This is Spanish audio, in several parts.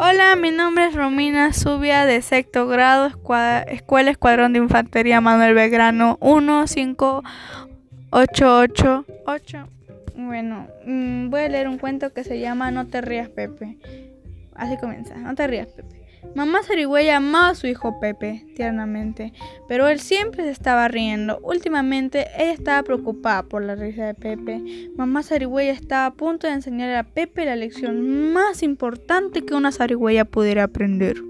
Hola, mi nombre es Romina Subia de sexto grado, Escuela Escuadrón de Infantería Manuel Belgrano 15888. Bueno, mm, voy a leer un cuento que se llama No te rías, Pepe. Así comienza, no te rías, Pepe. Mamá Zarigüeya amaba a su hijo Pepe tiernamente, pero él siempre se estaba riendo. Últimamente ella estaba preocupada por la risa de Pepe. Mamá Zarigüeya estaba a punto de enseñarle a Pepe la lección más importante que una zarigüeya pudiera aprender.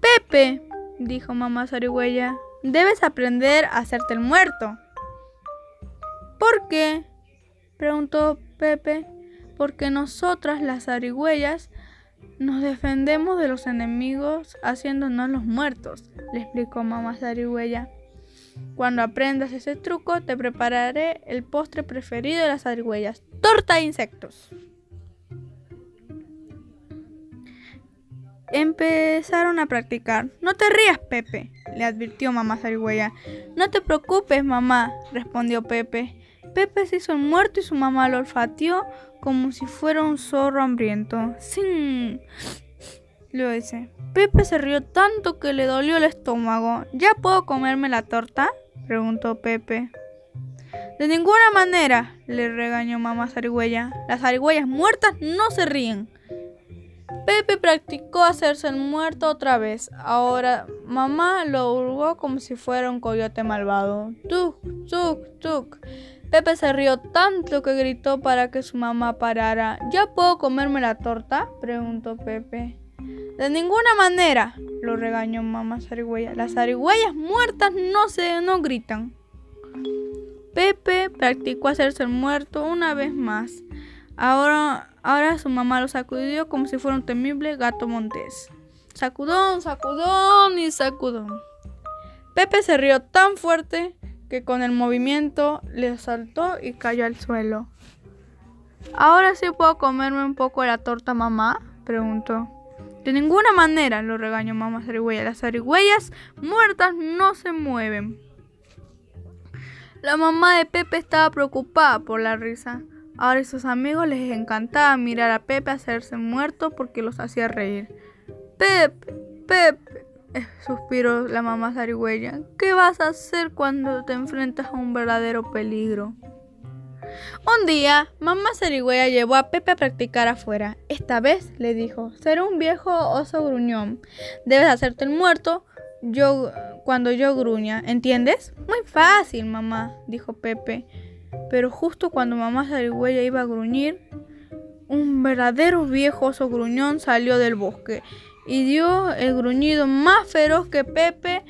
Pepe, dijo mamá Zarigüeya, debes aprender a hacerte el muerto. ¿Por qué? preguntó Pepe. Porque nosotras las zarigüeyas nos defendemos de los enemigos haciéndonos los muertos, le explicó mamá zarigüeya. Cuando aprendas ese truco, te prepararé el postre preferido de las zarigüeyas, torta de insectos. Empezaron a practicar. No te rías, Pepe, le advirtió mamá zarigüeya. No te preocupes, mamá, respondió Pepe. Pepe se hizo el muerto y su mamá lo olfateó como si fuera un zorro hambriento. ¡Sin! Lo dice. Pepe se rió tanto que le dolió el estómago. ¿Ya puedo comerme la torta? preguntó Pepe. De ninguna manera, le regañó mamá zarigüeya. Las zarigüeyas muertas no se ríen. Pepe practicó hacerse el muerto otra vez. Ahora mamá lo hurgó como si fuera un coyote malvado. Tuk, tuk, tuk. Pepe se rió tanto que gritó para que su mamá parara. ¿Ya puedo comerme la torta? preguntó Pepe. De ninguna manera, lo regañó mamá zarigüeya. Las zarigüeyas muertas no se no gritan. Pepe practicó hacerse el muerto una vez más. Ahora, ahora su mamá lo sacudió como si fuera un temible gato montés. Sacudón, sacudón y sacudón. Pepe se rió tan fuerte que con el movimiento le saltó y cayó al suelo. ¿Ahora sí puedo comerme un poco de la torta, mamá? preguntó. De ninguna manera, lo regañó mamá zarigüeya. Las zarigüeyas muertas no se mueven. La mamá de Pepe estaba preocupada por la risa. Ahora a sus amigos les encantaba mirar a Pepe hacerse muerto porque los hacía reír. Pepe, Pepe, suspiró la mamá zarigüeya. ¿Qué vas a hacer cuando te enfrentas a un verdadero peligro? Un día, mamá zarigüeya llevó a Pepe a practicar afuera. Esta vez le dijo, será un viejo oso gruñón. Debes hacerte el muerto yo cuando yo gruña, ¿entiendes? Muy fácil, mamá, dijo Pepe. Pero justo cuando mamá zarigüeya iba a gruñir, un verdadero viejo oso gruñón salió del bosque y dio el gruñido más feroz que Pepe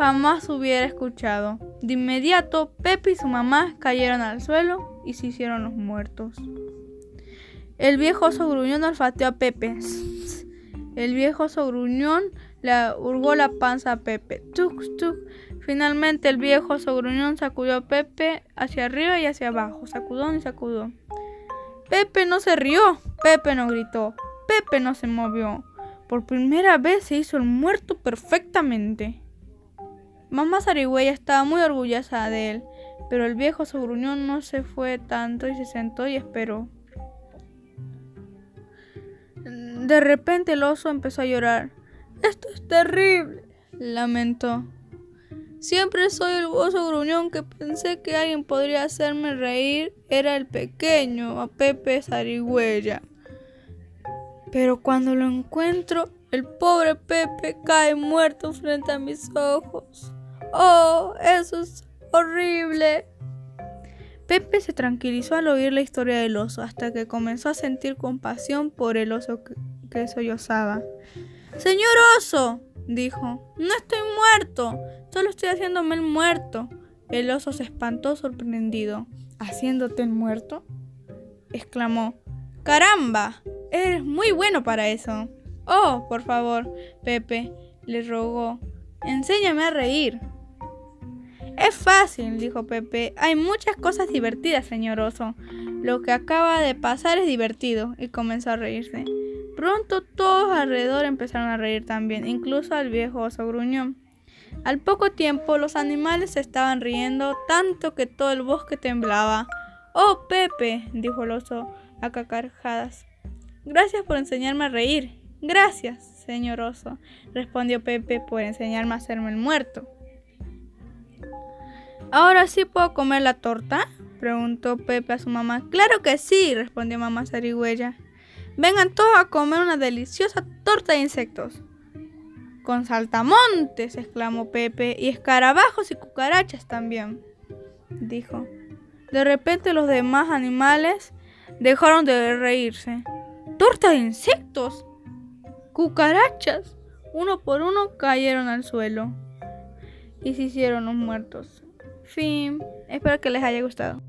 jamás hubiera escuchado. De inmediato, Pepe y su mamá cayeron al suelo y se hicieron los muertos. El viejo oso gruñón olfateó a Pepe. El viejo oso gruñón le hurgó la panza a Pepe. Tuk, tuk. Finalmente el viejo oso gruñón sacudió a Pepe hacia arriba y hacia abajo. Sacudón y sacudó. Pepe no se rió. Pepe no gritó. Pepe no se movió. Por primera vez se hizo el muerto perfectamente. Mamá Zarigüeya estaba muy orgullosa de él, pero el viejo sogruñón no se fue tanto y se sentó y esperó. De repente el oso empezó a llorar. Esto es terrible, lamentó. Siempre soy el oso gruñón que pensé que alguien podría hacerme reír. Era el pequeño, a Pepe Zarigüeya. Pero cuando lo encuentro, el pobre Pepe cae muerto frente a mis ojos. ¡Oh, eso es horrible! Pepe se tranquilizó al oír la historia del oso, hasta que comenzó a sentir compasión por el oso que, sollozaba. Señor oso, dijo, no estoy muerto, solo estoy haciéndome el muerto. El oso se espantó sorprendido. ¿Haciéndote el muerto? exclamó. ¡Caramba! Eres muy bueno para eso. Oh, por favor, Pepe, le rogó. Enséñame a reír. Es fácil, dijo Pepe. Hay muchas cosas divertidas, señor oso. Lo que acaba de pasar es divertido. Y comenzó a reírse. Pronto todos alrededor empezaron a reír también, incluso al viejo oso gruñón. Al poco tiempo los animales se estaban riendo tanto que todo el bosque temblaba. Oh, Pepe, dijo el oso a cacarjadas. Gracias por enseñarme a reír. Gracias, señor oso, respondió Pepe, por enseñarme a hacerme el muerto. ¿Ahora sí puedo comer la torta? preguntó Pepe a su mamá. Claro que sí, respondió mamá zarigüeya. Vengan todos a comer una deliciosa torta de insectos. Con saltamontes, exclamó Pepe, y escarabajos y cucarachas también, dijo. De repente los demás animales dejaron de reírse. ¡Torta de insectos! ¡Cucarachas! Uno por uno cayeron al suelo y se hicieron los muertos. Fin. Espero que les haya gustado.